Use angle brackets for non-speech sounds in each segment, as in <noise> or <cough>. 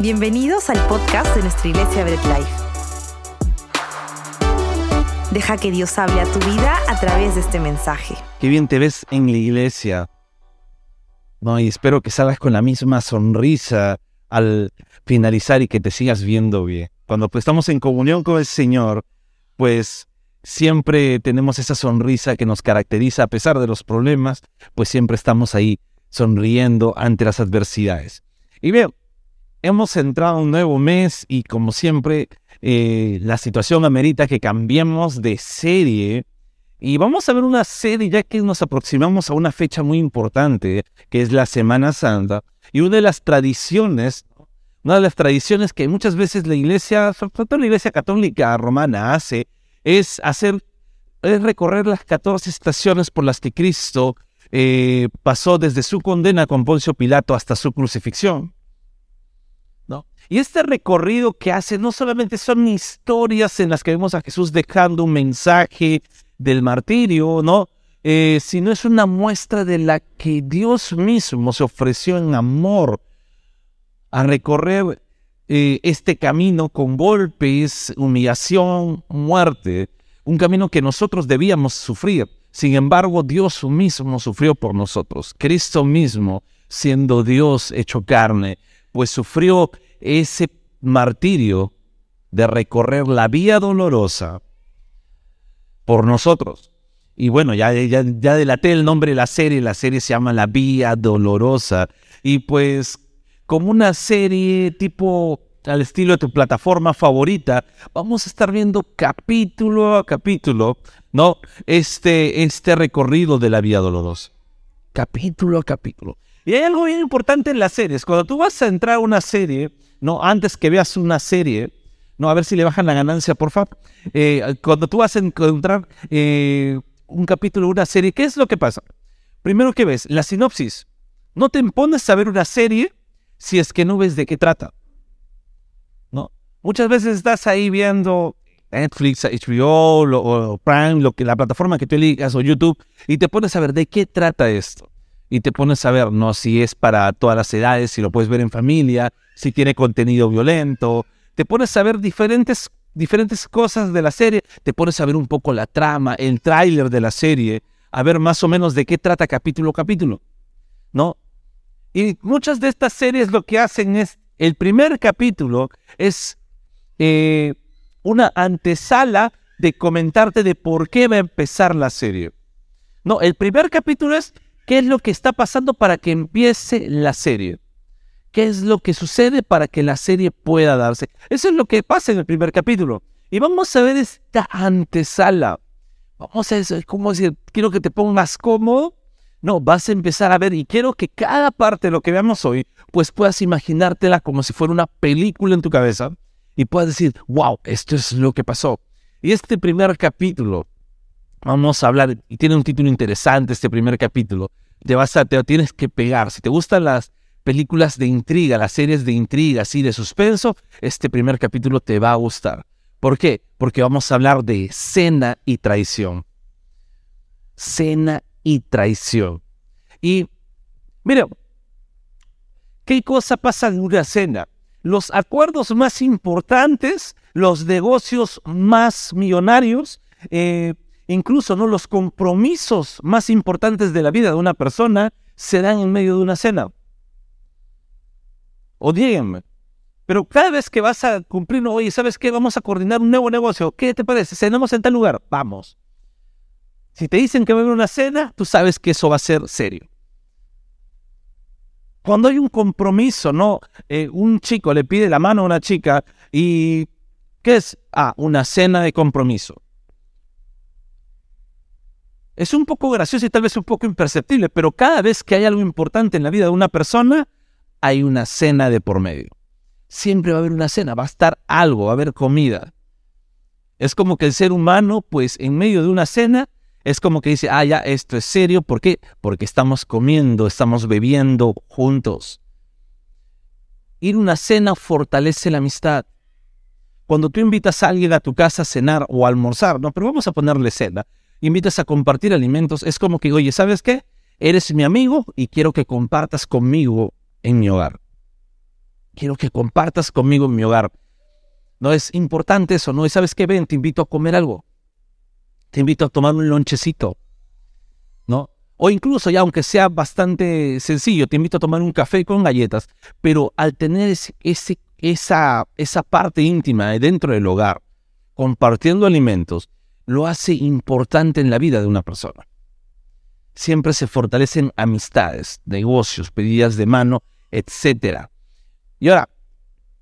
Bienvenidos al podcast de nuestra iglesia Bread Life. Deja que Dios hable a tu vida a través de este mensaje. Qué bien te ves en la iglesia. No, y espero que salgas con la misma sonrisa al finalizar y que te sigas viendo bien. Cuando pues, estamos en comunión con el Señor, pues siempre tenemos esa sonrisa que nos caracteriza a pesar de los problemas, pues siempre estamos ahí sonriendo ante las adversidades. Y veo, hemos entrado a un nuevo mes y como siempre eh, la situación amerita que cambiemos de serie y vamos a ver una serie ya que nos aproximamos a una fecha muy importante que es la Semana Santa y una de las tradiciones, una de las tradiciones que muchas veces la iglesia, sobre todo la iglesia católica romana hace es hacer, es recorrer las 14 estaciones por las que Cristo eh, pasó desde su condena con Poncio Pilato hasta su crucifixión. Y este recorrido que hace no solamente son historias en las que vemos a Jesús dejando un mensaje del martirio, ¿no? Eh, sino es una muestra de la que Dios mismo se ofreció en amor a recorrer eh, este camino con golpes, humillación, muerte, un camino que nosotros debíamos sufrir. Sin embargo, Dios mismo sufrió por nosotros. Cristo mismo, siendo Dios hecho carne, pues sufrió ese martirio de recorrer la vía dolorosa por nosotros. Y bueno, ya, ya, ya delaté el nombre de la serie, la serie se llama La Vía Dolorosa. Y pues como una serie tipo al estilo de tu plataforma favorita, vamos a estar viendo capítulo a capítulo, ¿no? Este, este recorrido de la Vía Dolorosa. Capítulo a capítulo. Y hay algo bien importante en las series. Cuando tú vas a entrar a una serie, no, antes que veas una serie, no, a ver si le bajan la ganancia, por favor. Eh, cuando tú vas a encontrar eh, un capítulo de una serie, ¿qué es lo que pasa? Primero que ves, la sinopsis. No te pones a ver una serie si es que no ves de qué trata. ¿No? Muchas veces estás ahí viendo Netflix, HBO o Prime, lo que, la plataforma que tú eligas o YouTube, y te pones a ver de qué trata esto y te pones a ver, ¿no? Si es para todas las edades, si lo puedes ver en familia, si tiene contenido violento. Te pones a ver diferentes, diferentes cosas de la serie, te pones a ver un poco la trama, el tráiler de la serie, a ver más o menos de qué trata capítulo a capítulo, ¿no? Y muchas de estas series lo que hacen es, el primer capítulo es eh, una antesala de comentarte de por qué va a empezar la serie. No, el primer capítulo es ¿Qué es lo que está pasando para que empiece la serie? ¿Qué es lo que sucede para que la serie pueda darse? Eso es lo que pasa en el primer capítulo. Y vamos a ver esta antesala. Vamos a decir, ¿cómo decir? Quiero que te pongas cómodo. No, vas a empezar a ver y quiero que cada parte de lo que veamos hoy, pues puedas imaginártela como si fuera una película en tu cabeza y puedas decir, wow, esto es lo que pasó. Y este primer capítulo Vamos a hablar, y tiene un título interesante este primer capítulo. Te vas a, te tienes que pegar. Si te gustan las películas de intriga, las series de intriga, así de suspenso, este primer capítulo te va a gustar. ¿Por qué? Porque vamos a hablar de cena y traición. Cena y traición. Y, mire, ¿qué cosa pasa en una cena? Los acuerdos más importantes, los negocios más millonarios, eh, Incluso ¿no? los compromisos más importantes de la vida de una persona se dan en medio de una cena. O díganme. Pero cada vez que vas a cumplir, oye, ¿sabes qué? Vamos a coordinar un nuevo negocio. ¿Qué te parece? ¿Cenamos en tal lugar? Vamos. Si te dicen que va a haber una cena, tú sabes que eso va a ser serio. Cuando hay un compromiso, ¿no? Eh, un chico le pide la mano a una chica y ¿qué es? Ah, una cena de compromiso. Es un poco gracioso y tal vez un poco imperceptible, pero cada vez que hay algo importante en la vida de una persona, hay una cena de por medio. Siempre va a haber una cena, va a estar algo, va a haber comida. Es como que el ser humano, pues en medio de una cena, es como que dice, ah, ya, esto es serio. ¿Por qué? Porque estamos comiendo, estamos bebiendo juntos. Ir a una cena fortalece la amistad. Cuando tú invitas a alguien a tu casa a cenar o a almorzar, no, pero vamos a ponerle cena invitas a compartir alimentos, es como que, oye, ¿sabes qué? Eres mi amigo y quiero que compartas conmigo en mi hogar. quiero que compartas conmigo en mi hogar. No es importante eso, no es, ¿sabes qué? Ven, te invito a comer algo. Te invito a tomar un lonchecito, ¿no? O incluso ya, aunque sea bastante sencillo, te invito a tomar un café con galletas, pero al tener ese, esa, esa parte íntima dentro del hogar, compartiendo alimentos, lo hace importante en la vida de una persona. Siempre se fortalecen amistades, negocios, pedidas de mano, etc. Y ahora,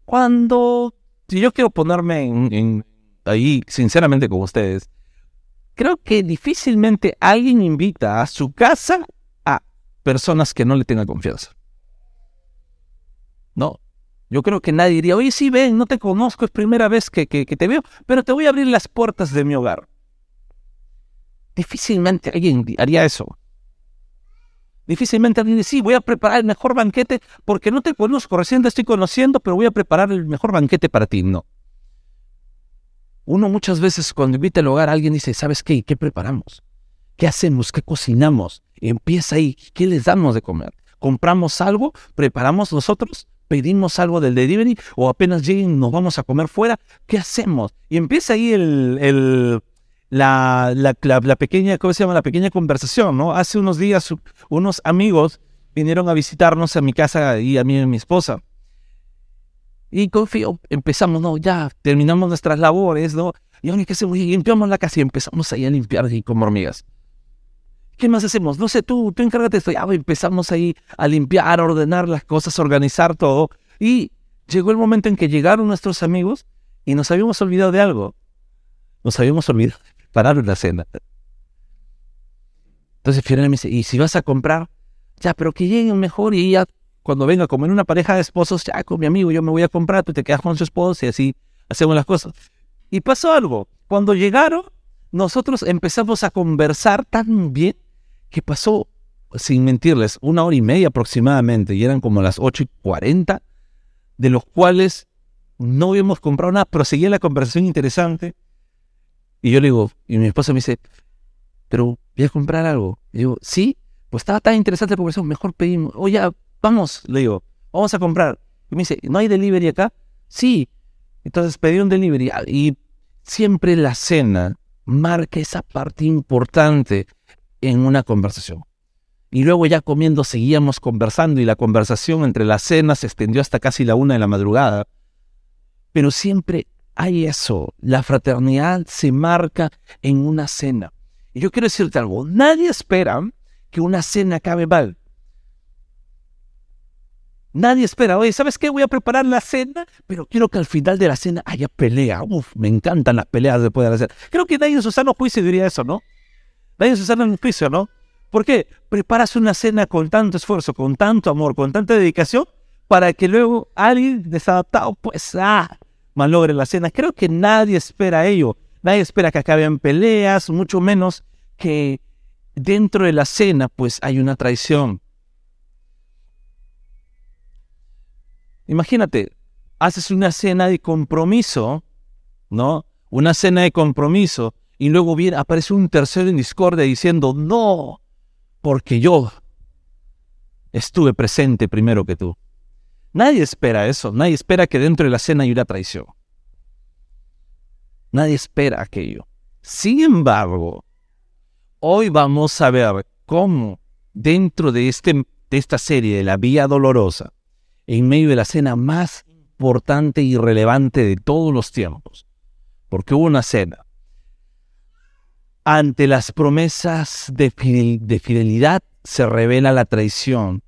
cuando si yo quiero ponerme ahí sinceramente con ustedes, creo que difícilmente alguien invita a su casa a personas que no le tengan confianza. No, yo creo que nadie diría, oye, sí, ven, no te conozco, es primera vez que, te veo, pero te voy a abrir las puertas de mi hogar. Difícilmente alguien haría eso. Difícilmente alguien dice, sí, voy a preparar el mejor banquete porque no te conozco, recién te estoy conociendo, pero voy a preparar el mejor banquete para ti. No. Uno muchas veces cuando invita al hogar, alguien dice, ¿sabes qué? ¿Qué preparamos? ¿Qué hacemos? ¿Qué cocinamos? empieza ahí, ¿qué les damos de comer? ¿Compramos algo? ¿Preparamos nosotros? pedimos algo del delivery o apenas lleguen nos vamos a comer fuera, ¿qué hacemos? Y empieza ahí el, la, la, pequeña, ¿cómo se llama? La pequeña conversación, ¿no? Hace unos días unos amigos vinieron a visitarnos a mi casa y a mí y a mi esposa. Y confío, empezamos, ¿no? Ya terminamos nuestras labores, ¿no? Y ahora, ¿qué hacemos? limpiamos la casa y empezamos ahí a limpiar y como hormigas. ¿Qué más hacemos? No sé, tú, tú encárgate de esto. Ya empezamos ahí a limpiar, a ordenar las cosas, a organizar todo. Y llegó el momento en que llegaron nuestros amigos y nos habíamos olvidado de algo. Nos habíamos olvidado de preparar una cena. Entonces Fiorella me dice, ¿y si vas a comprar? Ya, pero que lleguen mejor y ya cuando venga a comer una pareja de esposos, ya con mi amigo yo me voy a comprar, tú te quedas con su esposo y así hacemos las cosas. Y pasó algo. Cuando llegaron, nosotros empezamos a conversar tan bien que pasó, sin mentirles, una hora y media aproximadamente, y eran como las 8 y 40, de los cuales no habíamos comprado nada, pero seguía la conversación interesante. Y yo le digo, y mi esposa me dice, pero voy a comprar algo. Y digo, sí, pues estaba tan interesante la conversación, mejor pedimos, oye, vamos, le digo, vamos a comprar. Y me dice, ¿no hay delivery acá? Sí. Entonces pedí un delivery y siempre la cena marca esa parte importante en una conversación. Y luego ya comiendo seguíamos conversando y la conversación entre las cenas se extendió hasta casi la una de la madrugada. Pero siempre hay eso, la fraternidad se marca en una cena. Y yo quiero decirte algo, nadie espera que una cena acabe mal. Nadie espera, oye, ¿sabes qué? Voy a preparar la cena, pero quiero que al final de la cena haya pelea. Uf, me encantan las peleas después de la cena. Creo que nadie en su sano juicio diría eso, ¿no? Nadie en el juicio, ¿no? ¿Por qué? Preparas una cena con tanto esfuerzo, con tanto amor, con tanta dedicación, para que luego alguien desadaptado, pues, ah, malogre la cena. Creo que nadie espera ello. Nadie espera que acaben peleas, mucho menos que dentro de la cena, pues, hay una traición. Imagínate, haces una cena de compromiso, ¿no? Una cena de compromiso y luego viene, aparece un tercero en discordia diciendo, no, porque yo estuve presente primero que tú. Nadie espera eso, nadie espera que dentro de la cena haya una traición. Nadie espera aquello. Sin embargo, hoy vamos a ver cómo dentro de, este, de esta serie de la Vía Dolorosa, en medio de la cena más importante y relevante de todos los tiempos, porque hubo una cena ante las promesas de, fidelidad se revela la traición,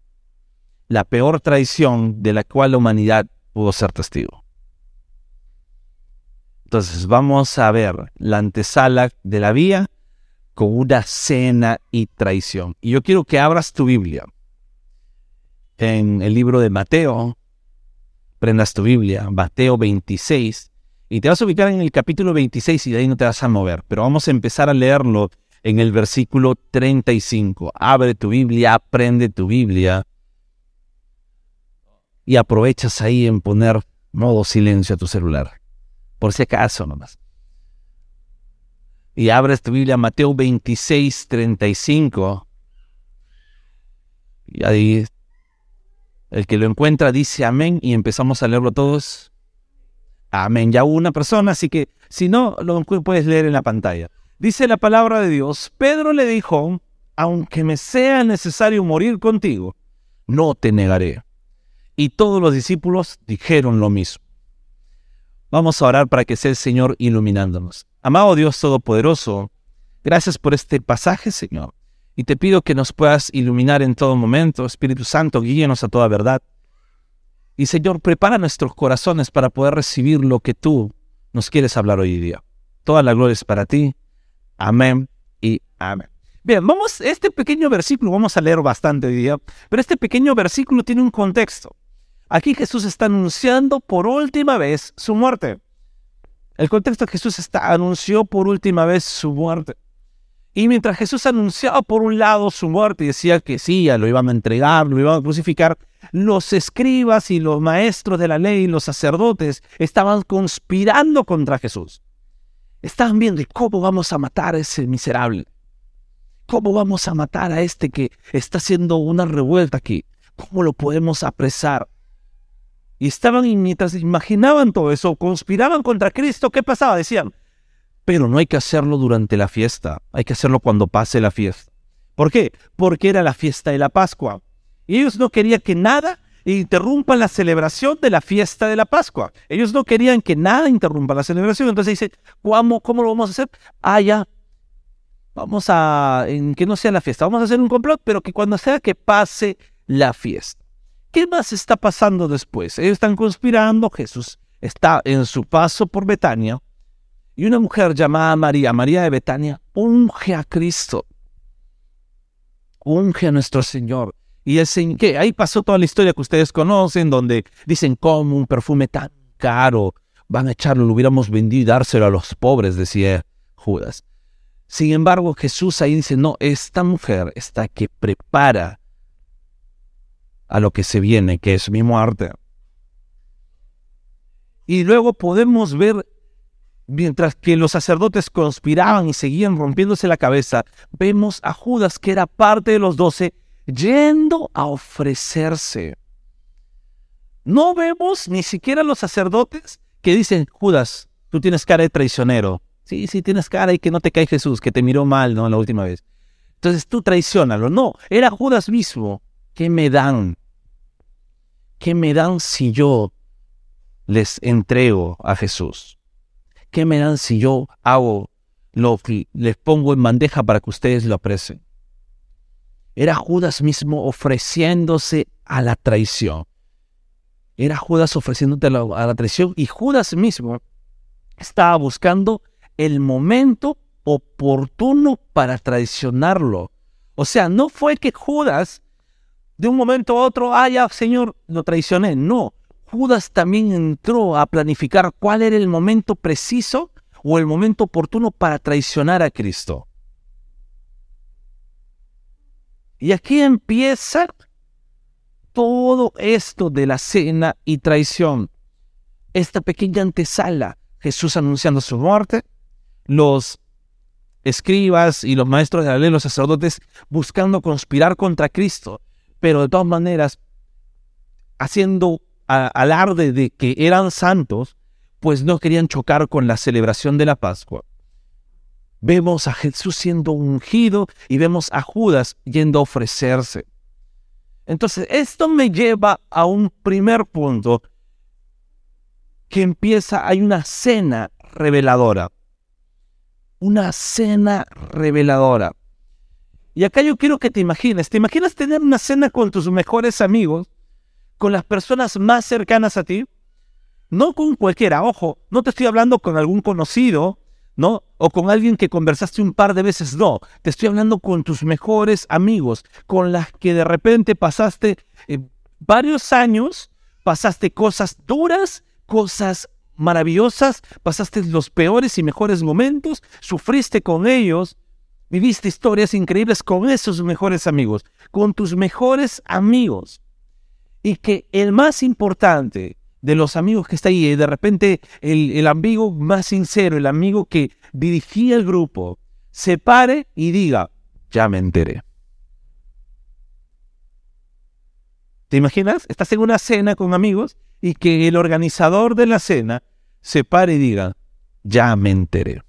la peor traición de la cual la humanidad pudo ser testigo. Entonces vamos a ver la antesala de la vía con una cena y traición. Y yo quiero que abras tu Biblia en el libro de Mateo, prendas tu Biblia, Mateo 26, y te vas a ubicar en el capítulo 26 y de ahí no te vas a mover. Pero vamos a empezar a leerlo en el versículo 35. Abre tu Biblia, aprende tu Biblia. Y aprovechas ahí en poner modo silencio a tu celular. Por si acaso nomás. Y abres tu Biblia, Mateo 26, 35. Y ahí El que lo encuentra dice amén y empezamos a leerlo todos. Amén. Ya hubo una persona, así que si no, lo puedes leer en la pantalla. Dice la palabra de Dios, Pedro le dijo, aunque me sea necesario morir contigo, no te negaré. Y todos los discípulos dijeron lo mismo. Vamos a orar para que sea el Señor iluminándonos. Amado Dios Todopoderoso, gracias por este pasaje, Señor. Y te pido que nos puedas iluminar en todo momento. Espíritu Santo, guíenos a toda verdad. Y Señor, prepara nuestros corazones para poder recibir lo que tú nos quieres hablar hoy día. Toda la gloria es para ti. Amén y amén. Bien, vamos, este pequeño versículo, vamos a leer bastante hoy día, pero este pequeño versículo tiene un contexto. Aquí Jesús está anunciando por última vez su muerte. El contexto que Jesús está, anunció por última vez su muerte. Y mientras Jesús anunciaba por un lado su muerte y decía que sí, lo iban a entregar, lo iban a crucificar, los escribas y los maestros de la ley, los sacerdotes, estaban conspirando contra Jesús. Estaban viendo cómo vamos a matar a ese miserable. ¿Cómo vamos a matar a este que está haciendo una revuelta aquí? ¿Cómo lo podemos apresar? Y estaban, y mientras imaginaban todo eso, conspiraban contra Cristo, ¿qué pasaba? Decían, pero no hay que hacerlo durante la fiesta, hay que hacerlo cuando pase la fiesta. ¿Por qué? Porque era la fiesta de la Pascua. Y ellos no querían que nada interrumpa la celebración de la fiesta de la Pascua. Ellos no querían que nada interrumpa la celebración. Entonces dice, ¿cómo, cómo lo vamos a hacer? Ah, ya. Vamos a, que no sea la fiesta, vamos a hacer un complot, pero que cuando sea que pase la fiesta. ¿Qué más está pasando después? Ellos están conspirando, Jesús está en su paso por Betania y una mujer llamada María, María de Betania, unge a Cristo, unge a nuestro Señor. Y es en que ahí pasó toda la historia que ustedes conocen, donde dicen cómo un perfume tan caro van a echarlo, lo hubiéramos vendido y dárselo a los pobres, decía Judas. Sin embargo, Jesús ahí dice, no, esta mujer está que prepara a lo que se viene, que es mi muerte. Y luego podemos ver, mientras que los sacerdotes conspiraban y seguían rompiéndose la cabeza, vemos a Judas, que era parte de los doce, yendo a ofrecerse. No vemos ni siquiera los sacerdotes que dicen, Judas, tú tienes cara de traicionero. Sí, sí, tienes cara y que no te cae Jesús, que te miró mal, ¿no? La última vez. Entonces tú traicionalo. No, era Judas mismo. ¿Qué me dan? ¿qué me dan si yo les entrego a Jesús? ¿Qué me dan si yo hago lo que les pongo en bandeja para que ustedes lo aprecien? Era Judas mismo ofreciéndose a la traición. Era Judas ofreciéndote a la, a la traición y Judas mismo estaba buscando el momento oportuno para traicionarlo. O sea, no fue que Judas de un momento a otro, ah, ya, Señor, lo traicioné. No, Judas también entró a planificar cuál era el momento preciso o el momento oportuno para traicionar a Cristo. Y aquí empieza todo esto de la cena y traición. Esta pequeña antesala, Jesús anunciando su muerte, los escribas y los maestros de la ley, los sacerdotes, buscando conspirar contra Cristo pero de todas maneras, haciendo alarde de que eran santos, pues no querían chocar con la celebración de la Pascua. Vemos a Jesús siendo ungido y vemos a Judas yendo a ofrecerse. Entonces, esto me lleva a un primer punto que empieza, hay una cena reveladora. Una cena reveladora. Y acá yo quiero que te imagines, ¿te imaginas tener una cena con tus mejores amigos, con las personas más cercanas a ti? No con cualquiera, ojo, no te estoy hablando con algún conocido, ¿no? O con alguien que conversaste un par de veces, no. Te estoy hablando con tus mejores amigos, con las que de repente pasaste eh, varios años, pasaste cosas duras, cosas maravillosas, pasaste los peores y mejores momentos, sufriste con ellos, Viviste historias increíbles con esos mejores amigos, con tus mejores amigos. Y que el más importante de los amigos que está ahí, de repente el, el amigo más sincero, el amigo que dirigía el grupo, se pare y diga, ya me enteré. ¿Te imaginas? Estás en una cena con amigos y que el organizador de la cena se pare y diga, ya me enteré.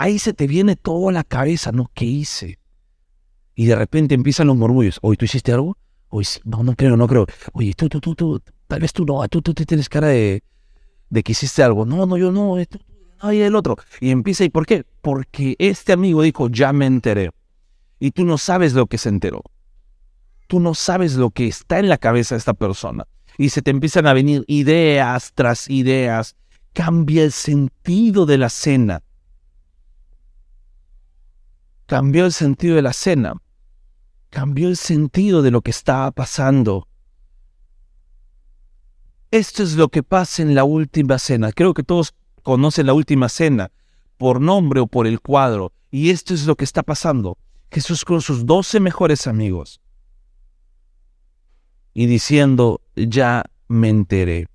Ahí se te viene todo a la cabeza, ¿no? ¿Qué hice? Y de repente empiezan los murmullos. Oye, ¿tú hiciste algo? Oye, no, no creo, no creo. Oye, tú, tú, tú, tú, tal vez tú no, tú, tú, tienes cara de, de que hiciste algo. No, no, yo no, ay, el otro. Y empieza, ¿y por qué? Porque este amigo dijo, ya me enteré. Y tú no sabes lo que se enteró. Tú no sabes lo que está en la cabeza de esta persona. Y se te empiezan a venir ideas tras ideas. Cambia el sentido de la cena. Cambió el sentido de la cena. Cambió el sentido de lo que estaba pasando. Esto es lo que pasa en la última cena. Creo que todos conocen la última cena por nombre o por el cuadro. Y esto es lo que está pasando. Jesús con sus doce mejores amigos y diciendo, ya me enteré.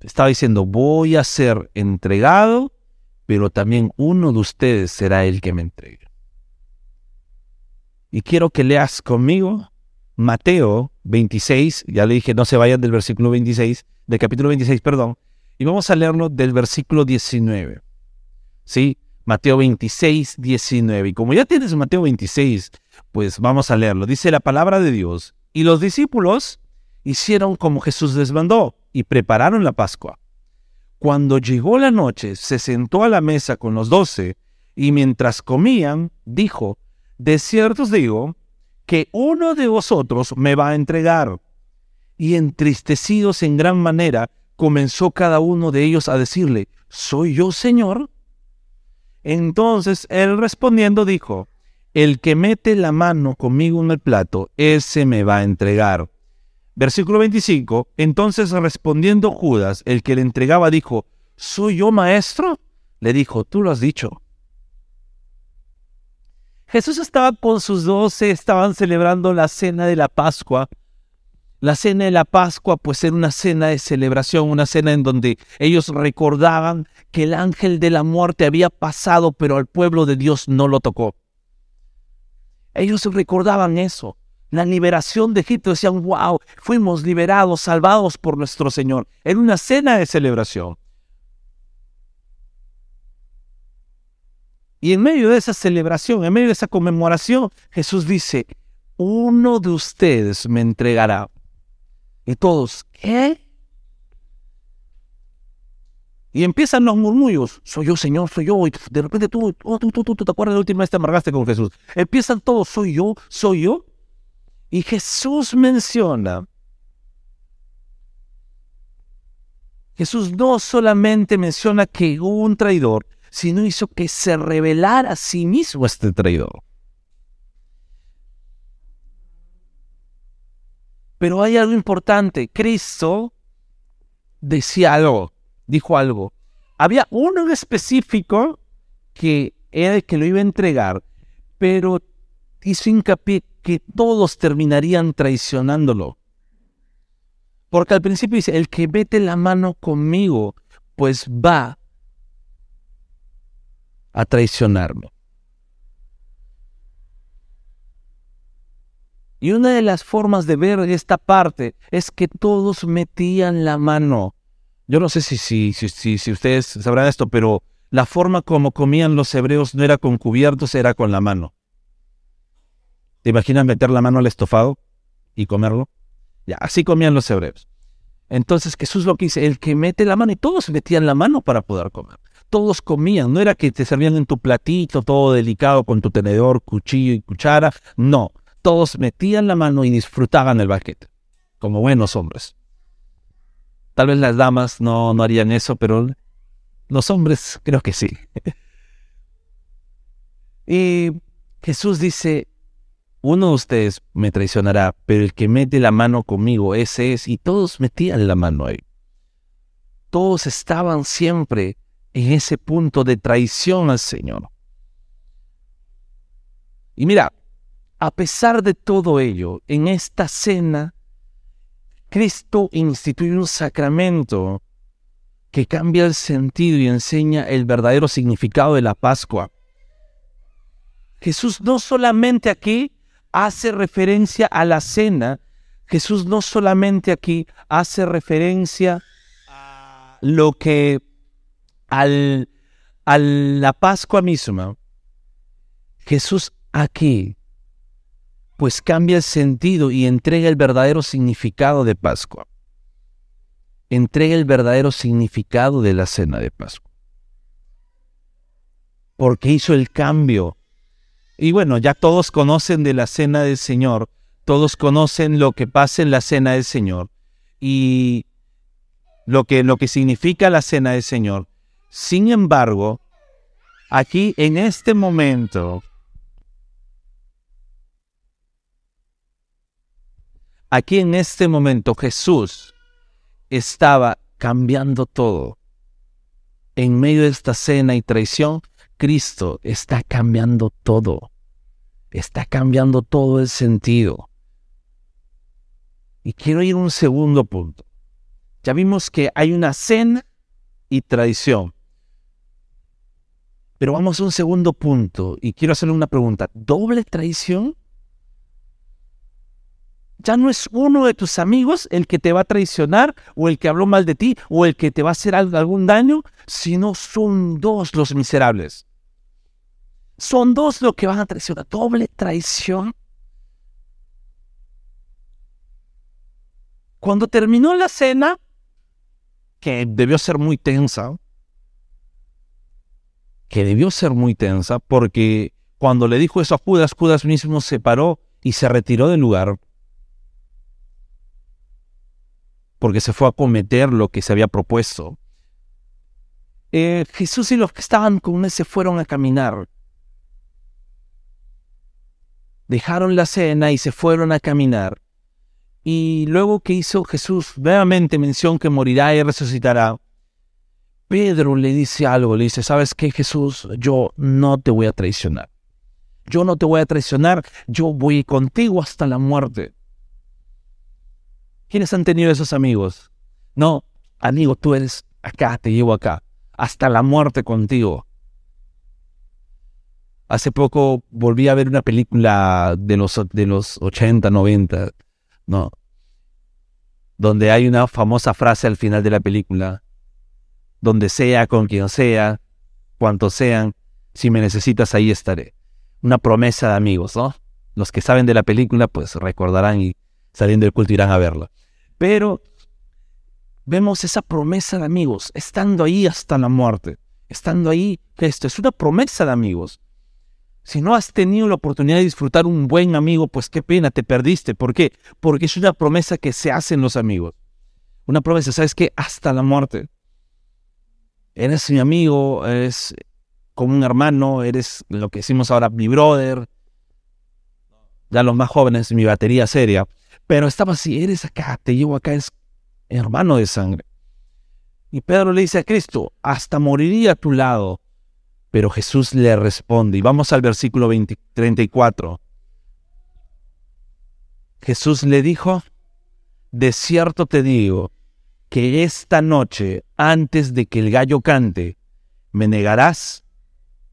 Estaba diciendo, voy a ser entregado, pero también uno de ustedes será el que me entregue. Y quiero que leas conmigo Mateo 26, ya le dije, no se vayan del versículo 26, del capítulo 26, perdón, y vamos a leerlo del versículo 19. ¿Sí? Mateo 26, 19. Y como ya tienes Mateo 26, pues vamos a leerlo. Dice la palabra de Dios. Y los discípulos hicieron como Jesús les mandó y prepararon la Pascua. Cuando llegó la noche, se sentó a la mesa con los doce y mientras comían, dijo, de cierto os digo, que uno de vosotros me va a entregar. Y entristecidos en gran manera, comenzó cada uno de ellos a decirle, ¿soy yo, Señor? Entonces él respondiendo dijo, el que mete la mano conmigo en el plato, ese me va a entregar. Versículo 25, entonces respondiendo Judas, el que le entregaba, dijo, ¿soy yo maestro? Le dijo, tú lo has dicho. Jesús estaba con sus doce, estaban celebrando la cena de la Pascua. La cena de la Pascua pues era una cena de celebración, una cena en donde ellos recordaban que el ángel de la muerte había pasado, pero al pueblo de Dios no lo tocó. Ellos recordaban eso, la liberación de Egipto, decían, wow, fuimos liberados, salvados por nuestro Señor. Era una cena de celebración. Y en medio de esa celebración, en medio de esa conmemoración, Jesús dice, uno de ustedes me entregará. Y todos, ¿qué? Y empiezan los murmullos. Soy yo, Señor, soy yo. Y de repente tú, oh, tú, tú, tú, te acuerdas de la última vez te amargaste con Jesús. Empiezan todos, soy yo, soy yo. Y Jesús menciona. Jesús no solamente menciona que hubo un traidor, sino hizo que se revelara a sí mismo este traidor. Pero hay algo importante. Cristo decía algo, dijo algo. Había uno en específico que era el que lo iba a entregar, pero hizo hincapié que todos terminarían traicionándolo. Porque al principio dice, el que mete la mano conmigo, pues va a traicionarme. Y una de las formas de ver esta parte es que todos metían la mano. Yo no sé si, si, si, si, ustedes sabrán esto, pero la forma como comían los hebreos no era con cubiertos, era con la mano. ¿Te imaginas meter la mano al estofado y comerlo? Ya, así comían los hebreos. Entonces Jesús lo que dice, el que mete la mano, y todos metían la mano para poder comer. Todos comían, no era que te servían en tu platito todo delicado con tu tenedor, cuchillo y cuchara, no todos metían la mano y disfrutaban el banquete, como buenos hombres. Tal vez las damas no, no harían eso, pero los hombres creo que sí. <laughs> y Jesús dice, uno de ustedes me traicionará, pero el que mete la mano conmigo, ese es, y todos metían la mano ahí. Todos estaban siempre en ese punto de traición al Señor. Y mira, a pesar de todo ello, en esta cena, Cristo instituye un sacramento que cambia el sentido y enseña el verdadero significado de la Pascua. Jesús no solamente aquí hace referencia a la cena, Jesús no solamente aquí hace referencia a lo que al, a la Pascua misma, Jesús aquí pues cambia el sentido y entrega el verdadero significado de Pascua. Entrega el verdadero significado de la cena de Pascua. Porque hizo el cambio. Y bueno, ya todos conocen de la cena del Señor, todos conocen lo que pasa en la cena del Señor y lo que, lo que significa la cena del Señor. Sin embargo, aquí en este momento, Aquí en este momento Jesús estaba cambiando todo. En medio de esta cena y traición, Cristo está cambiando todo. Está cambiando todo el sentido. Y quiero ir a un segundo punto. Ya vimos que hay una cena y traición. Pero vamos a un segundo punto y quiero hacerle una pregunta. ¿Doble traición? Ya no es uno de tus amigos el que te va a traicionar o el que habló mal de ti o el que te va a hacer algún daño, sino son dos los miserables. Son dos los que van a traicionar. Doble traición. Cuando terminó la cena, que debió ser muy tensa, que debió ser muy tensa, porque cuando le dijo eso a Judas, Judas mismo se paró y se retiró del lugar porque se fue a cometer lo que se había propuesto. Eh, Jesús y los que estaban con él se fueron a caminar. Dejaron la cena y se fueron a caminar. Y luego que hizo Jesús nuevamente mención que morirá y resucitará, Pedro le dice algo, le dice, ¿sabes qué Jesús? Yo no te voy a traicionar. Yo no te voy a traicionar, yo voy contigo hasta la muerte. ¿Quiénes han tenido esos amigos? No, amigo, tú eres acá, te llevo acá, hasta la muerte contigo. Hace poco volví a ver una película de los, de los 80, 90, ¿no? Donde hay una famosa frase al final de la película, donde sea, con quien sea, cuantos sean, si me necesitas ahí estaré. Una promesa de amigos, ¿no? Los que saben de la película, pues recordarán y saliendo del culto irán a verla. Pero vemos esa promesa de amigos, estando ahí hasta la muerte, estando ahí, esto es una promesa de amigos. Si no has tenido la oportunidad de disfrutar un buen amigo, pues qué pena, te perdiste. ¿Por qué? Porque es una promesa que se hacen los amigos. Una promesa, ¿sabes qué? Hasta la muerte. Eres mi amigo, eres como un hermano, eres lo que decimos ahora mi brother. Ya los más jóvenes, mi batería seria. Pero estaba así, eres acá, te llevo acá, es hermano de sangre. Y Pedro le dice a Cristo, hasta moriría a tu lado. Pero Jesús le responde, y vamos al versículo 34. Jesús le dijo, de cierto te digo, que esta noche, antes de que el gallo cante, me negarás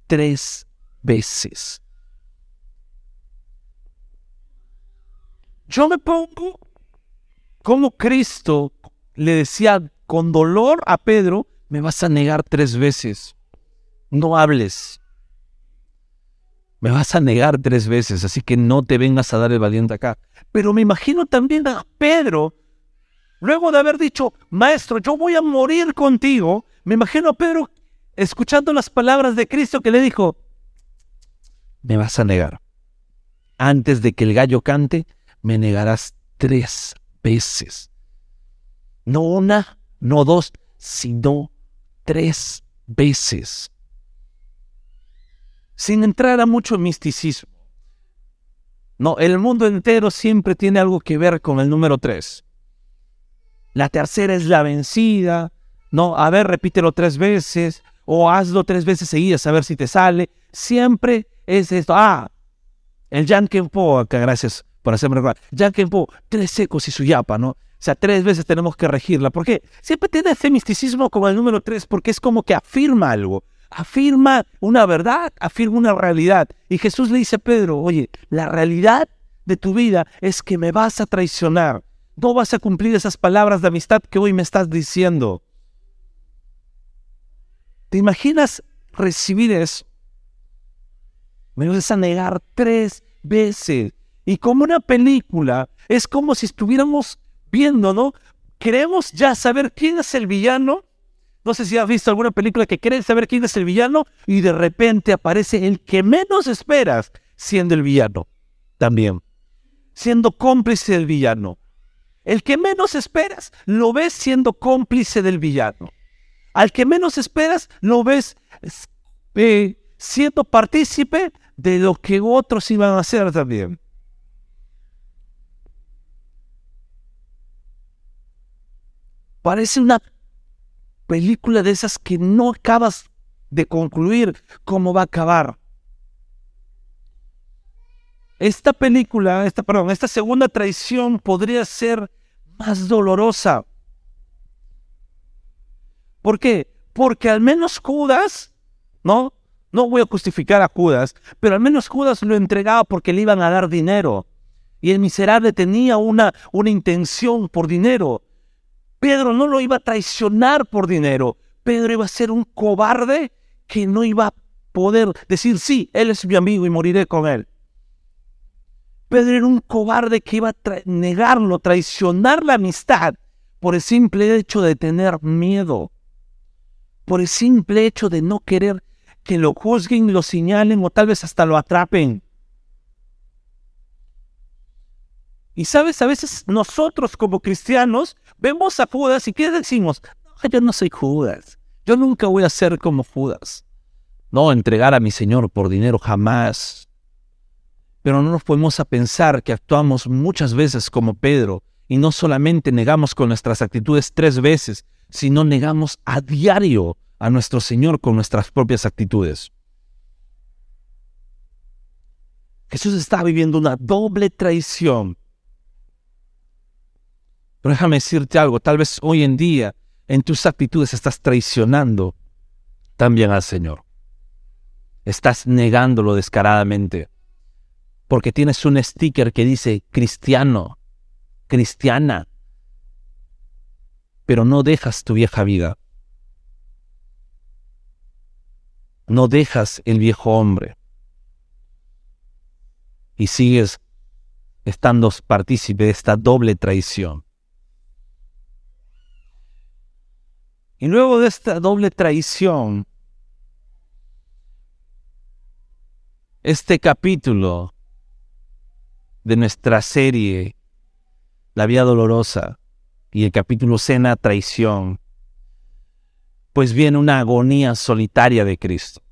tres veces. Yo me pongo como Cristo le decía con dolor a Pedro, me vas a negar tres veces. No hables. Me vas a negar tres veces, así que no te vengas a dar el valiente acá. Pero me imagino también a Pedro, luego de haber dicho, maestro, yo voy a morir contigo, me imagino a Pedro escuchando las palabras de Cristo que le dijo, me vas a negar. Antes de que el gallo cante, me negarás tres veces. No una, no dos, sino tres veces. Sin entrar a mucho misticismo. No, el mundo entero siempre tiene algo que ver con el número tres. La tercera es la vencida. No, a ver, repítelo tres veces. O hazlo tres veces seguidas a ver si te sale. Siempre es esto. Ah, el Yankee Po, acá, gracias para hacerme recordar. Ya que tres secos y su yapa, ¿no? O sea, tres veces tenemos que regirla. ¿Por qué? Siempre tiene ese misticismo como el número tres, porque es como que afirma algo. afirma una verdad, afirma una realidad. Y Jesús le dice a Pedro, oye, la realidad de tu vida es que me vas a traicionar. No vas a cumplir esas palabras de amistad que hoy me estás diciendo. ¿Te imaginas recibir eso? Me vas a negar tres veces. Y como una película, es como si estuviéramos viendo, ¿no? Queremos ya saber quién es el villano. No sé si has visto alguna película que quieres saber quién es el villano y de repente aparece el que menos esperas siendo el villano también. Siendo cómplice del villano. El que menos esperas lo ves siendo cómplice del villano. Al que menos esperas lo ves eh, siendo partícipe de lo que otros iban a hacer también. Parece una película de esas que no acabas de concluir cómo va a acabar. Esta película, esta, perdón, esta segunda traición podría ser más dolorosa. ¿Por qué? Porque al menos Judas, ¿no? No voy a justificar a Judas, pero al menos Judas lo entregaba porque le iban a dar dinero. Y el miserable tenía una, una intención por dinero. Pedro no lo iba a traicionar por dinero. Pedro iba a ser un cobarde que no iba a poder decir, sí, él es mi amigo y moriré con él. Pedro era un cobarde que iba a negarlo, traicionar la amistad por el simple hecho de tener miedo, por el simple hecho de no querer que lo juzguen, lo señalen o tal vez hasta lo atrapen. Y sabes, a veces nosotros como cristianos vemos a Judas y ¿qué decimos? Yo no soy Judas. Yo nunca voy a ser como Judas. No, entregar a mi Señor por dinero jamás. Pero no nos podemos a pensar que actuamos muchas veces como Pedro y no solamente negamos con nuestras actitudes tres veces, sino negamos a diario a nuestro Señor con nuestras propias actitudes. Jesús está viviendo una doble traición pero déjame decirte algo, tal vez hoy en día en tus actitudes estás traicionando también al Señor. Estás negándolo descaradamente. Porque tienes un sticker que dice cristiano, cristiana. Pero no dejas tu vieja vida. No dejas el viejo hombre. Y sigues estando partícipe de esta doble traición. Y luego de esta doble traición, este capítulo de nuestra serie, La Vía Dolorosa, y el capítulo Cena Traición, pues viene una agonía solitaria de Cristo.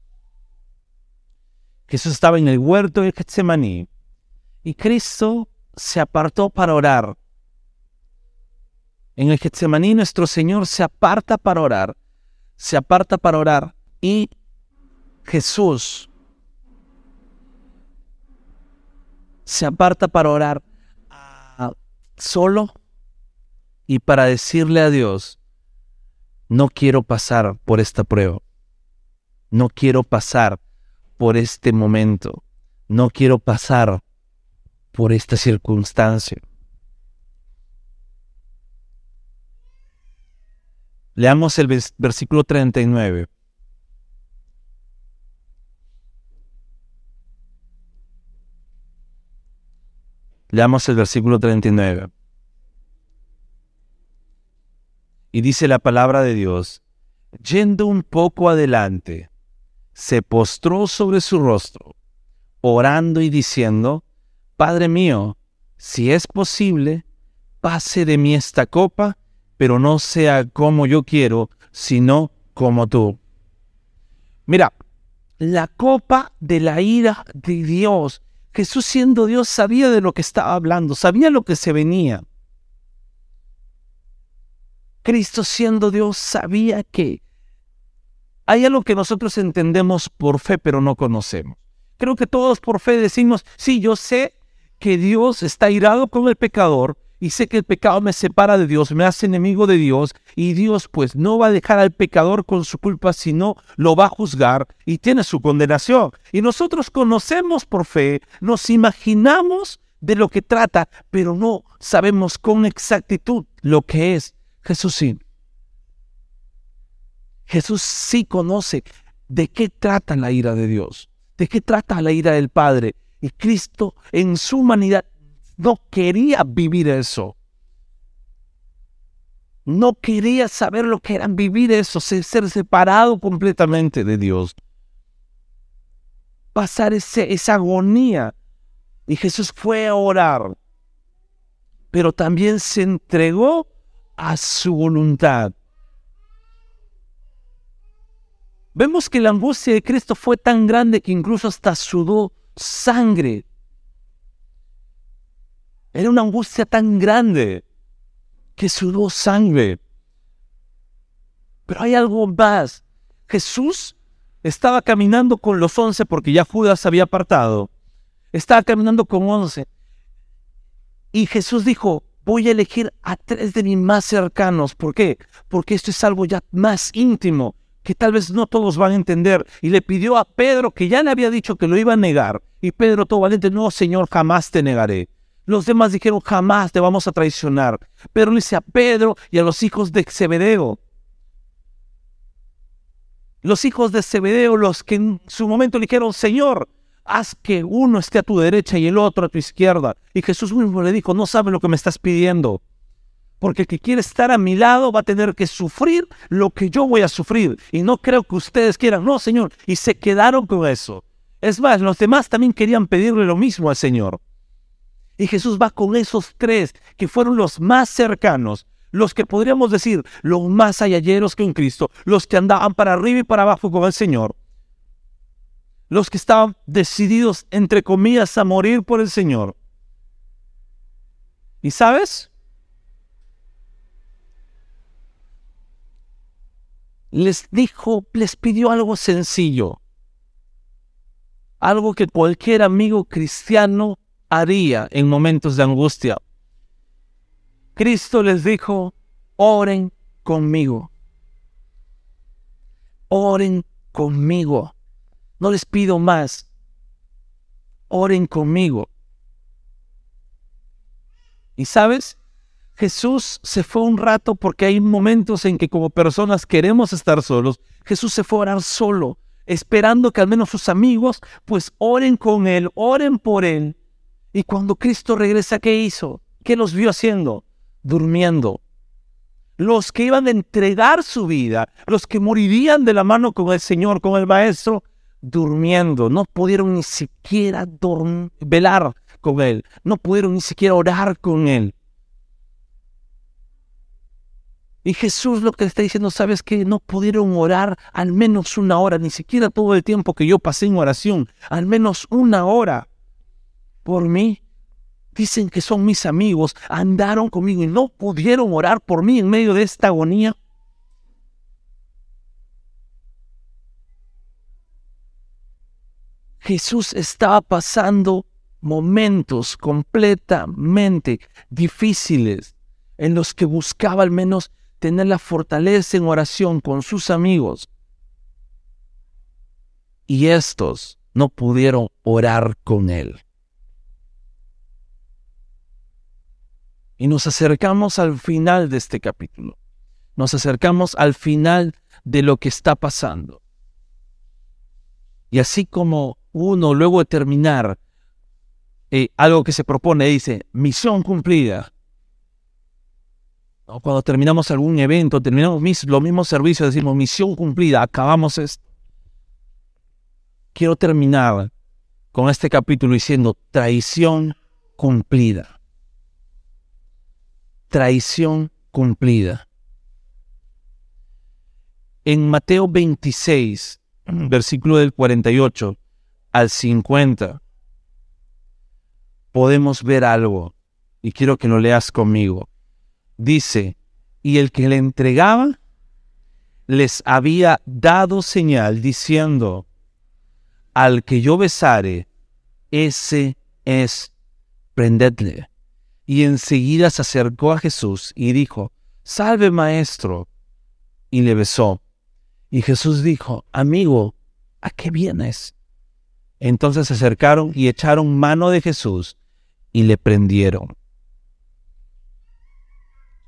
Jesús estaba en el huerto de Getsemaní y Cristo se apartó para orar en el Getsemaní nuestro Señor se aparta para orar, se aparta para orar y Jesús se aparta para orar ah, solo y para decirle a Dios, no quiero pasar por esta prueba, no quiero pasar por este momento, no quiero pasar por esta circunstancia. Leamos el versículo 39. Leamos el versículo 39. Y dice la palabra de Dios, yendo un poco adelante, se postró sobre su rostro, orando y diciendo, Padre mío, si es posible, pase de mí esta copa, pero no sea como yo quiero, sino como tú. Mira, la copa de la ira de Dios. Jesús siendo Dios sabía de lo que estaba hablando, sabía lo que se venía. Cristo siendo Dios sabía que hay algo que nosotros entendemos por fe, pero no conocemos. Creo que todos por fe decimos, sí, yo sé que Dios está irado con el pecador y sé que el pecado me separa de Dios, me hace enemigo de Dios y Dios pues no va a dejar al pecador con su culpa, sino lo va a juzgar y tiene su condenación. Y nosotros conocemos por fe, nos imaginamos de lo que trata, pero no sabemos con exactitud lo que es. Jesús sí. Jesús sí conoce de qué trata la ira de Dios, de qué trata la ira del Padre. Y Cristo en su humanidad no quería vivir eso. No quería saber lo que era vivir eso, ser separado completamente de Dios. Pasar esa agonía. Y Jesús fue a orar, pero también se entregó a su voluntad. Vemos que la angustia de Cristo fue tan grande que incluso hasta sudó sangre. Era una angustia tan grande que sudó sangre. Pero hay algo más. Jesús estaba caminando con los once porque ya Judas había apartado. Estaba caminando con once. Y Jesús dijo, voy a elegir a tres de mis más cercanos. ¿Por qué? Porque esto es algo ya más íntimo que tal vez no todos van a entender. Y le pidió a Pedro, que ya le había dicho que lo iba a negar. Y Pedro, todo valiente, no, Señor, jamás te negaré. Los demás dijeron, jamás te vamos a traicionar. Pero le dice a Pedro y a los hijos de Zebedeo. Los hijos de Zebedeo, los que en su momento le dijeron, Señor, haz que uno esté a tu derecha y el otro a tu izquierda. Y Jesús mismo le dijo, no sabe lo que me estás pidiendo. Porque el que quiere estar a mi lado va a tener que sufrir lo que yo voy a sufrir. Y no creo que ustedes quieran, no, Señor. Y se quedaron con eso. Es más, los demás también querían pedirle lo mismo al Señor. Y Jesús va con esos tres que fueron los más cercanos, los que podríamos decir los más que un Cristo, los que andaban para arriba y para abajo con el Señor, los que estaban decididos, entre comillas, a morir por el Señor. ¿Y sabes? Les dijo, les pidió algo sencillo, algo que cualquier amigo cristiano haría en momentos de angustia. Cristo les dijo, oren conmigo. Oren conmigo. No les pido más. Oren conmigo. Y sabes, Jesús se fue un rato porque hay momentos en que como personas queremos estar solos. Jesús se fue a orar solo, esperando que al menos sus amigos pues oren con él, oren por él. Y cuando Cristo regresa, ¿qué hizo? ¿Qué los vio haciendo? Durmiendo. Los que iban a entregar su vida, los que morirían de la mano con el Señor, con el Maestro, durmiendo. No pudieron ni siquiera velar con Él. No pudieron ni siquiera orar con Él. Y Jesús lo que está diciendo, ¿sabes que No pudieron orar al menos una hora, ni siquiera todo el tiempo que yo pasé en oración, al menos una hora por mí. Dicen que son mis amigos, andaron conmigo y no pudieron orar por mí en medio de esta agonía. Jesús estaba pasando momentos completamente difíciles en los que buscaba al menos tener la fortaleza en oración con sus amigos. Y estos no pudieron orar con él. Y nos acercamos al final de este capítulo. Nos acercamos al final de lo que está pasando. Y así como uno luego de terminar eh, algo que se propone dice, misión cumplida. Cuando terminamos algún evento, terminamos los mismos servicios, decimos, misión cumplida, acabamos esto. Quiero terminar con este capítulo diciendo, traición cumplida traición cumplida. En Mateo 26, <clears throat> versículo del 48 al 50, podemos ver algo, y quiero que lo leas conmigo. Dice, y el que le entregaba les había dado señal diciendo, al que yo besare, ese es, prendedle Y enseguida se acercó a Jesús y dijo, Salve maestro. Y le besó. Y Jesús dijo, Amigo, ¿a qué vienes? Entonces se acercaron y echaron mano de Jesús y le prendieron.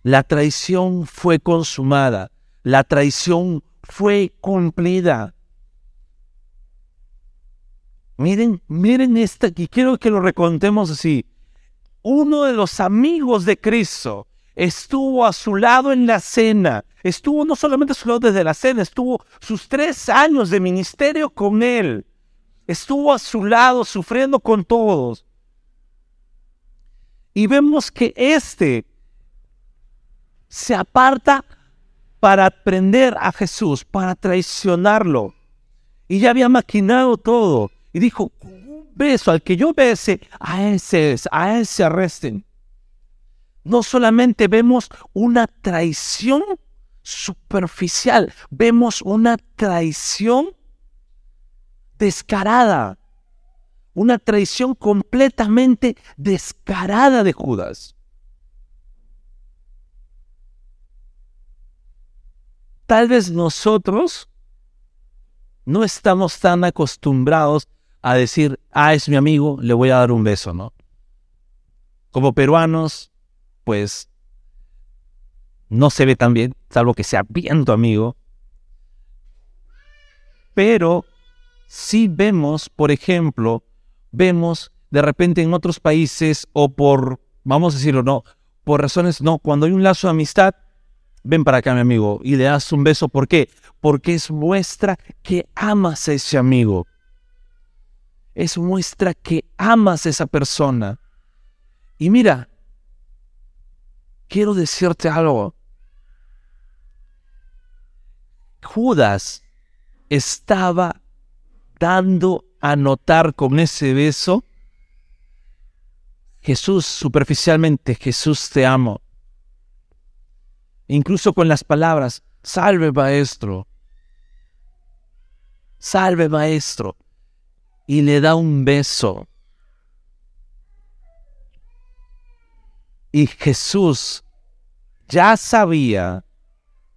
La traición fue consumada, la traición fue cumplida. Miren, miren esta, y quiero que lo recontemos así. Uno de los amigos de Cristo estuvo a su lado en la cena, estuvo no solamente a su lado desde la cena, estuvo sus tres años de ministerio con él, estuvo a su lado sufriendo con todos. Y vemos que este se aparta para aprender a Jesús, para traicionarlo. Y ya había maquinado todo. Y dijo, beso al que yo bese, a ese, a ese arresten. No solamente vemos una traición superficial, vemos una traición descarada, una traición completamente descarada de Judas. tal vez nosotros no estamos tan acostumbrados a decir, ah, es mi amigo, le voy a dar un beso, ¿no? Como peruanos, pues no se ve tan bien, salvo que sea bien tu amigo. Pero si vemos, por ejemplo, vemos de repente en otros países o por, vamos a decirlo, no, por razones, no, cuando hay un lazo de amistad, ven para acá mi amigo y le das un beso. ¿Por qué? Porque es muestra que amas a ese amigo. Es muestra que amas a esa persona. Y mira, quiero decirte algo. Judas estaba dando a notar con ese beso, Jesús, superficialmente, Jesús te amo incluso con las palabras, salve maestro, salve maestro, y le da un beso. Y Jesús ya sabía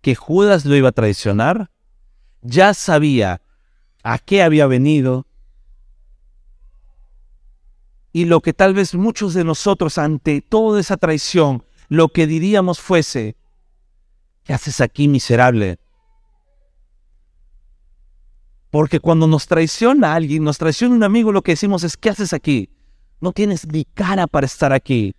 que Judas lo iba a traicionar, ya sabía a qué había venido, y lo que tal vez muchos de nosotros ante toda esa traición, lo que diríamos fuese, ¿Qué haces aquí, miserable? Porque cuando nos traiciona alguien, nos traiciona un amigo, lo que decimos es, ¿qué haces aquí? No tienes ni cara para estar aquí.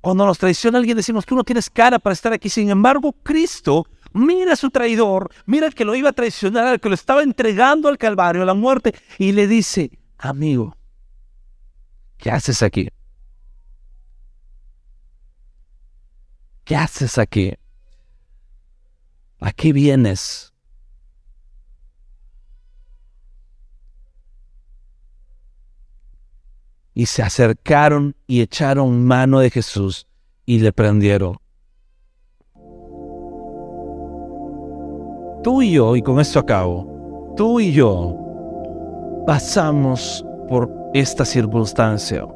Cuando nos traiciona alguien, decimos, tú no tienes cara para estar aquí. Sin embargo, Cristo mira a su traidor, mira al que lo iba a traicionar, al que lo estaba entregando al Calvario, a la muerte, y le dice, amigo, ¿qué haces aquí? ¿Qué haces aquí? ¿A qué vienes? Y se acercaron y echaron mano de Jesús y le prendieron. Tú y yo, y con esto acabo, tú y yo pasamos por esta circunstancia.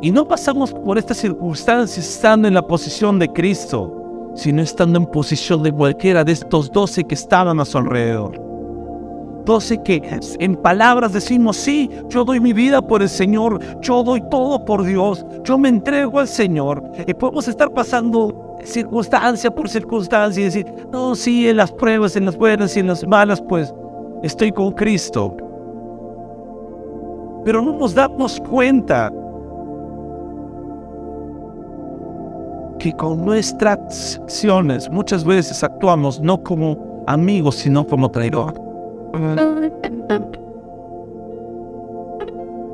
Y no pasamos por esta circunstancia estando en la posición de Cristo sino estando en posición de cualquiera de estos doce que estaban a su alrededor. Doce que en palabras decimos, sí, yo doy mi vida por el Señor, yo doy todo por Dios, yo me entrego al Señor. Y podemos estar pasando circunstancia por circunstancia y decir, no, sí, en las pruebas, en las buenas y en las malas, pues estoy con Cristo. Pero no nos damos cuenta que con nuestras acciones muchas veces actuamos no como amigos, sino como traidor.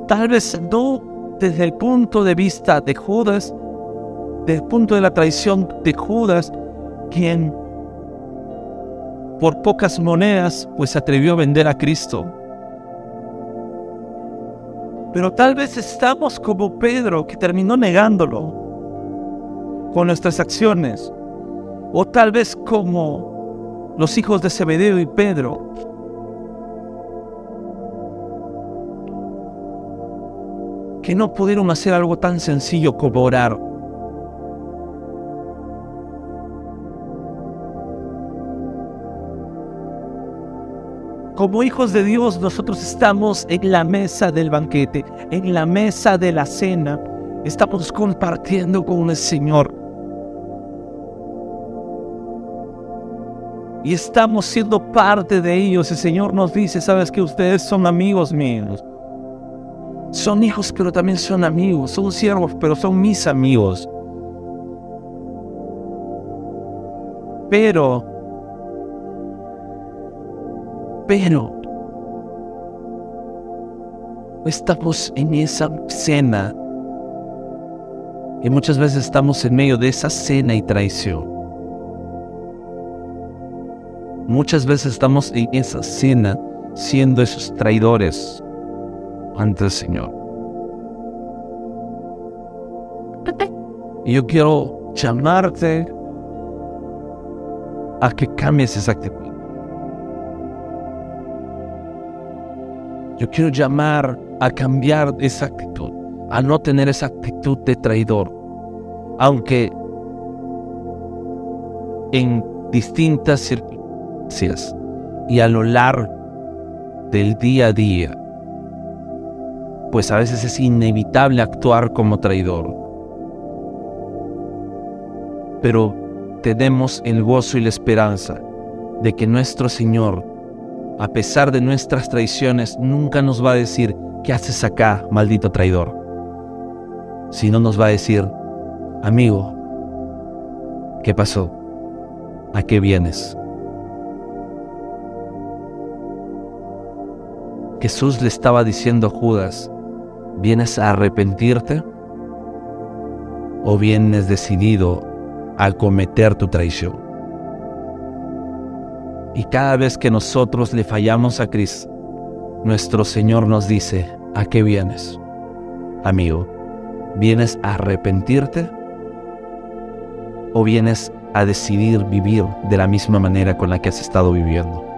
Tal vez no desde el punto de vista de Judas, desde el punto de la traición de Judas, quien por pocas monedas pues atrevió a vender a Cristo. Pero tal vez estamos como Pedro que terminó negándolo con nuestras acciones. O tal vez como los hijos de Zebedeo y Pedro. Que no pudieron hacer algo tan sencillo como orar. Como hijos de Dios, nosotros estamos en la mesa del banquete, en la mesa de la cena. Estamos compartiendo con el Señor. Y estamos siendo parte de ellos. El Señor nos dice, sabes que ustedes son amigos míos. Son hijos, pero también son amigos. Son siervos, pero son mis amigos. Pero pero estamos en esa cena y muchas veces estamos en medio de esa cena y traición. Muchas veces estamos en esa cena siendo esos traidores ante el Señor. Y yo quiero llamarte a que cambies esa actitud. Yo quiero llamar a cambiar esa actitud, a no tener esa actitud de traidor. Aunque en distintas circunstancias y a lo largo del día a día, pues a veces es inevitable actuar como traidor. Pero tenemos el gozo y la esperanza de que nuestro Señor a pesar de nuestras traiciones, nunca nos va a decir, ¿qué haces acá, maldito traidor? Sino nos va a decir, amigo, ¿qué pasó? ¿A qué vienes? Jesús le estaba diciendo a Judas, ¿vienes a arrepentirte? ¿O vienes decidido a cometer tu traición? Y cada vez que nosotros le fallamos a Cristo, nuestro Señor nos dice, ¿a qué vienes? Amigo, ¿vienes a arrepentirte? ¿O vienes a decidir vivir de la misma manera con la que has estado viviendo?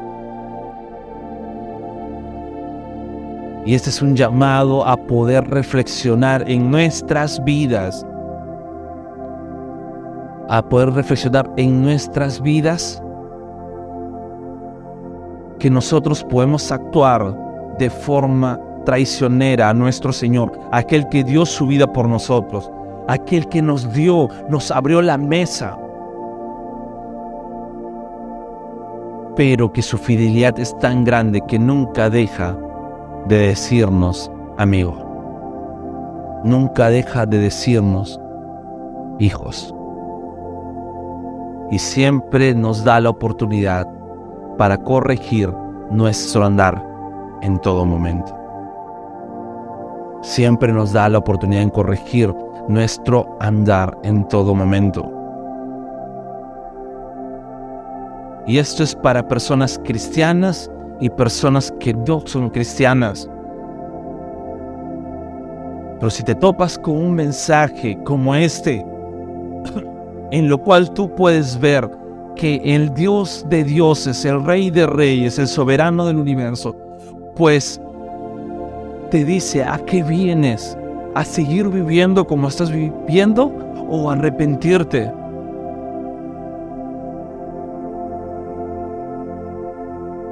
Y este es un llamado a poder reflexionar en nuestras vidas. A poder reflexionar en nuestras vidas que nosotros podemos actuar de forma traicionera a nuestro Señor, aquel que dio su vida por nosotros, aquel que nos dio, nos abrió la mesa, pero que su fidelidad es tan grande que nunca deja de decirnos, amigo, nunca deja de decirnos, hijos, y siempre nos da la oportunidad para corregir nuestro andar en todo momento. Siempre nos da la oportunidad de corregir nuestro andar en todo momento. Y esto es para personas cristianas y personas que no son cristianas. Pero si te topas con un mensaje como este, <coughs> en lo cual tú puedes ver que el Dios de dioses, el Rey de reyes, el soberano del universo, pues te dice, ¿a qué vienes? ¿A seguir viviendo como estás viviendo o arrepentirte?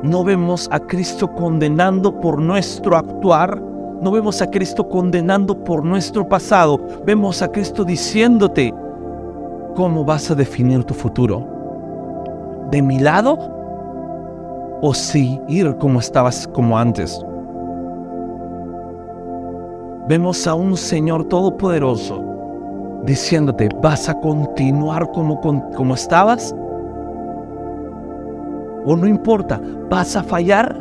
No vemos a Cristo condenando por nuestro actuar, no vemos a Cristo condenando por nuestro pasado, vemos a Cristo diciéndote cómo vas a definir tu futuro de mi lado o si ir como estabas como antes. Vemos a un Señor todopoderoso diciéndote, ¿vas a continuar como, como estabas? O no importa, vas a fallar,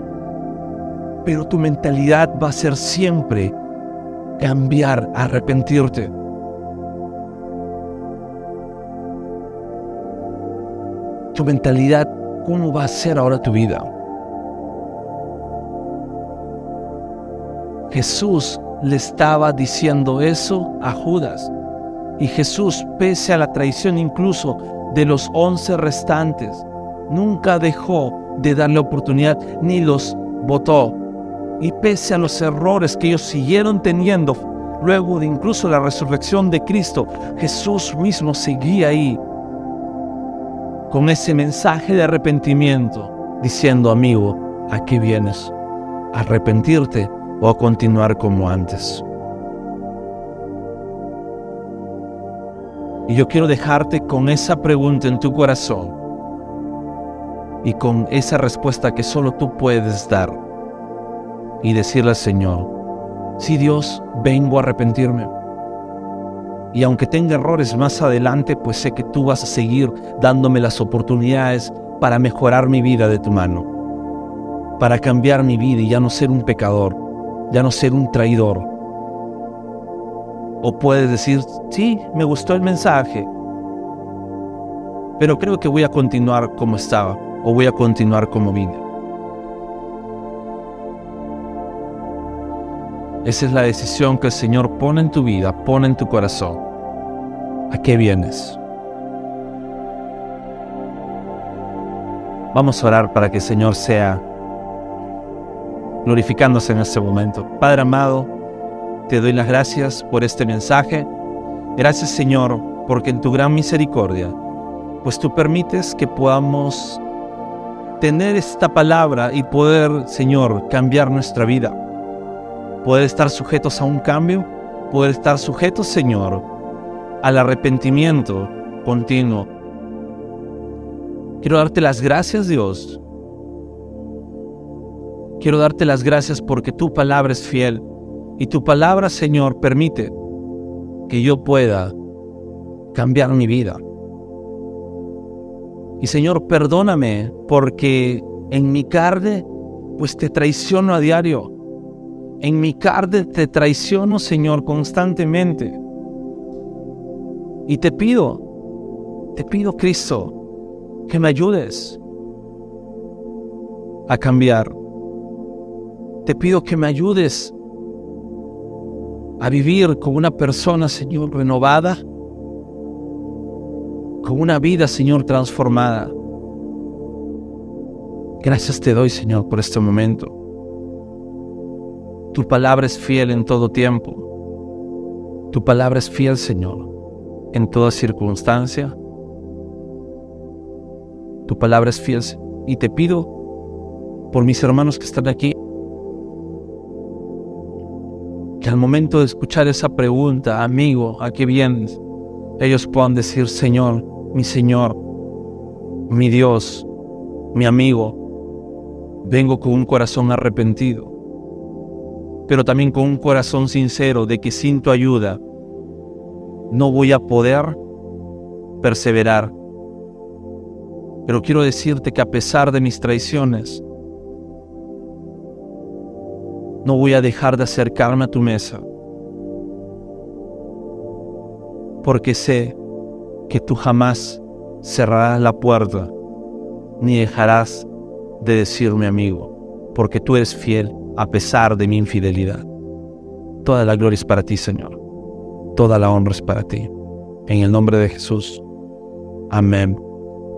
pero tu mentalidad va a ser siempre cambiar, arrepentirte. tu mentalidad, ¿cómo va a ser ahora tu vida? Jesús le estaba diciendo eso a Judas. Y Jesús, pese a la traición incluso de los once restantes, nunca dejó de darle oportunidad ni los votó. Y pese a los errores que ellos siguieron teniendo, luego de incluso la resurrección de Cristo, Jesús mismo seguía ahí con ese mensaje de arrepentimiento, diciendo, amigo, ¿a qué vienes? ¿A arrepentirte o a continuar como antes? Y yo quiero dejarte con esa pregunta en tu corazón y con esa respuesta que solo tú puedes dar y decirle al Señor, sí Dios, vengo a arrepentirme. Y aunque tenga errores más adelante, pues sé que tú vas a seguir dándome las oportunidades para mejorar mi vida de tu mano, para cambiar mi vida y ya no ser un pecador, ya no ser un traidor, o puedes decir, sí, me gustó el mensaje, pero creo que voy a continuar como estaba o voy a continuar como vine. Esa es la decisión que el Señor pone en tu vida, pone en tu corazón. ¿A qué vienes? Vamos a orar para que el Señor sea glorificándose en este momento. Padre amado, te doy las gracias por este mensaje. Gracias Señor, porque en tu gran misericordia, pues tú permites que podamos tener esta palabra y poder, Señor, cambiar nuestra vida. Poder estar sujetos a un cambio, poder estar sujetos, Señor, al arrepentimiento continuo. Quiero darte las gracias, Dios. Quiero darte las gracias porque tu palabra es fiel. Y tu palabra, Señor, permite que yo pueda cambiar mi vida. Y Señor, perdóname porque en mi carne, pues te traiciono a diario. En mi carne te traiciono, Señor, constantemente. Y te pido, te pido, Cristo, que me ayudes a cambiar. Te pido que me ayudes a vivir con una persona, Señor, renovada, con una vida, Señor, transformada. Gracias te doy, Señor, por este momento. Tu palabra es fiel en todo tiempo. Tu palabra es fiel, Señor, en toda circunstancia. Tu palabra es fiel. Y te pido por mis hermanos que están aquí, que al momento de escuchar esa pregunta, amigo, ¿a qué vienes? Ellos puedan decir, Señor, mi Señor, mi Dios, mi amigo, vengo con un corazón arrepentido, pero también con un corazón sincero de que sin tu ayuda no voy a poder perseverar. Pero quiero decirte que a pesar de mis traiciones, no voy a dejar de acercarme a tu mesa, porque sé que tú jamás cerrarás la puerta ni dejarás de decirme amigo, porque tú eres fiel a pesar de mi infidelidad. Toda la gloria es para ti, Señor. Toda la honra es para ti. En el nombre de Jesús. Amén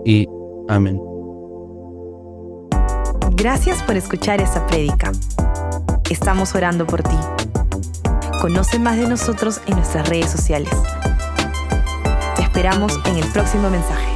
y amén. Gracias por escuchar esta prédica. Estamos orando por ti. Conoce más de nosotros en nuestras redes sociales. Esperamos en el próximo mensaje.